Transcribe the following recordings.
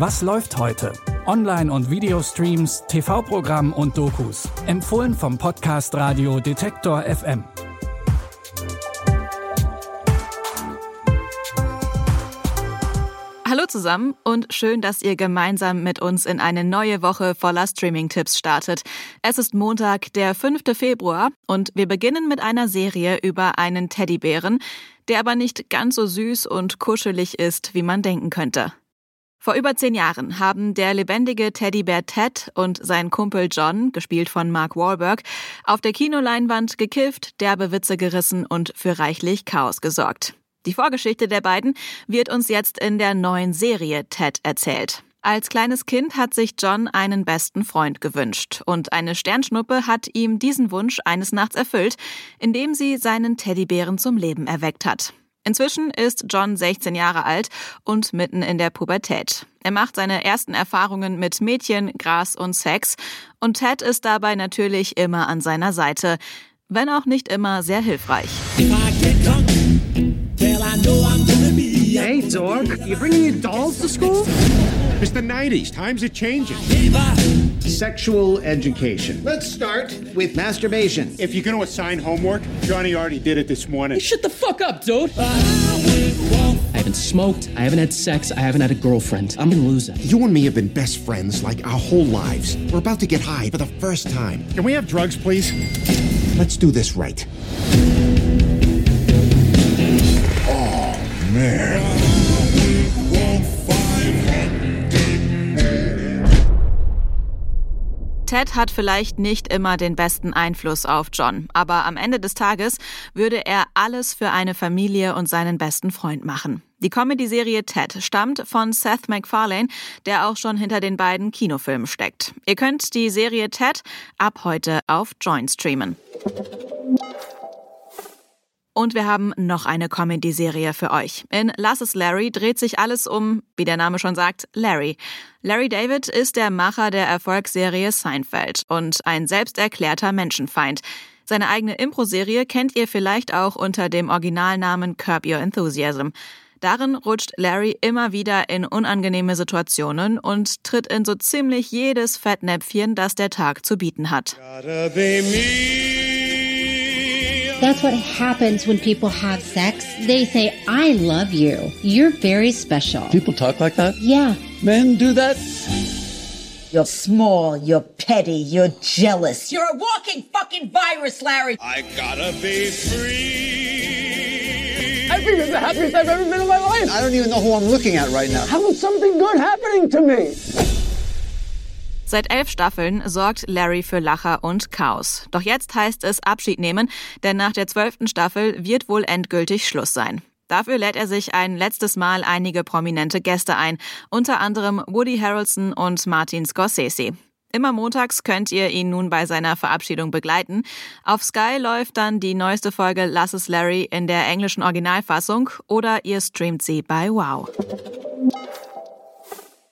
Was läuft heute? Online- und Videostreams, TV-Programm und Dokus. Empfohlen vom Podcast Radio Detektor FM. Hallo zusammen und schön, dass ihr gemeinsam mit uns in eine neue Woche voller Streaming-Tipps startet. Es ist Montag, der 5. Februar und wir beginnen mit einer Serie über einen Teddybären, der aber nicht ganz so süß und kuschelig ist, wie man denken könnte. Vor über zehn Jahren haben der lebendige Teddybär Ted und sein Kumpel John, gespielt von Mark Wahlberg, auf der Kinoleinwand gekifft, derbe Witze gerissen und für reichlich Chaos gesorgt. Die Vorgeschichte der beiden wird uns jetzt in der neuen Serie Ted erzählt. Als kleines Kind hat sich John einen besten Freund gewünscht und eine Sternschnuppe hat ihm diesen Wunsch eines Nachts erfüllt, indem sie seinen Teddybären zum Leben erweckt hat. Inzwischen ist John 16 Jahre alt und mitten in der Pubertät. Er macht seine ersten Erfahrungen mit Mädchen, Gras und Sex und Ted ist dabei natürlich immer an seiner Seite, wenn auch nicht immer sehr hilfreich. Hey, dog, you bringing your dolls to school? It's the 90s. Times are changing. Sexual education. Let's start with masturbation. If you're going to assign homework, Johnny already did it this morning. Hey, shut the fuck up, dude. I haven't smoked, I haven't had sex, I haven't had a girlfriend. I'm gonna lose it. You and me have been best friends like our whole lives. We're about to get high for the first time. Can we have drugs, please? Let's do this right. Oh, man. Ted hat vielleicht nicht immer den besten Einfluss auf John, aber am Ende des Tages würde er alles für eine Familie und seinen besten Freund machen. Die Comedy-Serie Ted stammt von Seth MacFarlane, der auch schon hinter den beiden Kinofilmen steckt. Ihr könnt die Serie Ted ab heute auf Join streamen. Und wir haben noch eine Comedy-Serie für euch. In Lass es Larry dreht sich alles um, wie der Name schon sagt, Larry. Larry David ist der Macher der Erfolgsserie Seinfeld und ein selbsterklärter Menschenfeind. Seine eigene Impro-Serie kennt ihr vielleicht auch unter dem Originalnamen Curb Your Enthusiasm. Darin rutscht Larry immer wieder in unangenehme Situationen und tritt in so ziemlich jedes Fettnäpfchen, das der Tag zu bieten hat. That's what happens when people have sex. They say, I love you. You're very special. People talk like that? Yeah. Men do that? You're small, you're petty, you're jealous. You're a walking fucking virus, Larry. I gotta be free. I think it's the happiest I've ever been in my life. I don't even know who I'm looking at right now. How is something good happening to me? Seit elf Staffeln sorgt Larry für Lacher und Chaos. Doch jetzt heißt es Abschied nehmen, denn nach der zwölften Staffel wird wohl endgültig Schluss sein. Dafür lädt er sich ein letztes Mal einige prominente Gäste ein, unter anderem Woody Harrelson und Martin Scorsese. Immer montags könnt ihr ihn nun bei seiner Verabschiedung begleiten. Auf Sky läuft dann die neueste Folge Lass es Larry in der englischen Originalfassung oder ihr streamt sie bei Wow.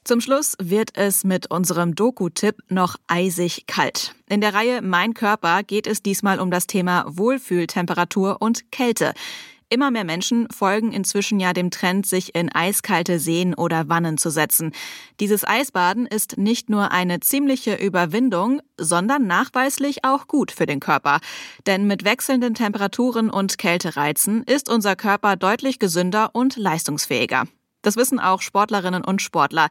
Zum Schluss wird es mit unserem Doku-Tipp noch eisig kalt. In der Reihe Mein Körper geht es diesmal um das Thema Wohlfühltemperatur und Kälte. Immer mehr Menschen folgen inzwischen ja dem Trend, sich in eiskalte Seen oder Wannen zu setzen. Dieses Eisbaden ist nicht nur eine ziemliche Überwindung, sondern nachweislich auch gut für den Körper. Denn mit wechselnden Temperaturen und Kältereizen ist unser Körper deutlich gesünder und leistungsfähiger. Das wissen auch Sportlerinnen und Sportler,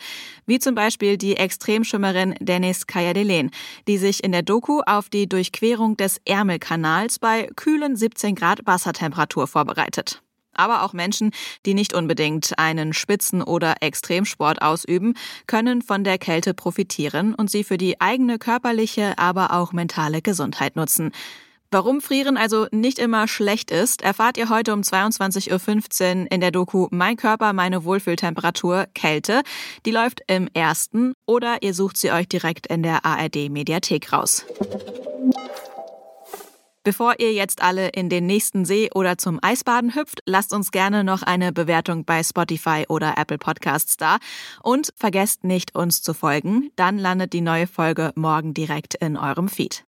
wie zum Beispiel die Extremschwimmerin Dennis Kayadelen, die sich in der Doku auf die Durchquerung des Ärmelkanals bei kühlen 17 Grad Wassertemperatur vorbereitet. Aber auch Menschen, die nicht unbedingt einen Spitzen- oder Extremsport ausüben, können von der Kälte profitieren und sie für die eigene körperliche, aber auch mentale Gesundheit nutzen. Warum Frieren also nicht immer schlecht ist, erfahrt ihr heute um 22.15 Uhr in der Doku Mein Körper, meine Wohlfühltemperatur, Kälte. Die läuft im ersten oder ihr sucht sie euch direkt in der ARD Mediathek raus. Bevor ihr jetzt alle in den nächsten See oder zum Eisbaden hüpft, lasst uns gerne noch eine Bewertung bei Spotify oder Apple Podcasts da. Und vergesst nicht, uns zu folgen. Dann landet die neue Folge morgen direkt in eurem Feed.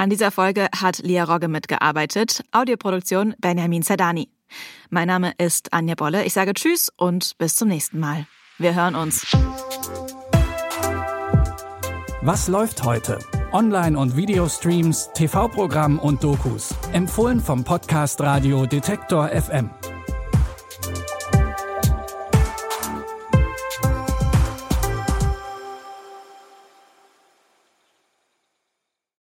An dieser Folge hat Lia Rogge mitgearbeitet, Audioproduktion Benjamin Zerdani. Mein Name ist Anja Bolle. Ich sage Tschüss und bis zum nächsten Mal. Wir hören uns. Was läuft heute? Online- und Videostreams, TV-Programm und Dokus. Empfohlen vom Podcast Radio Detektor FM.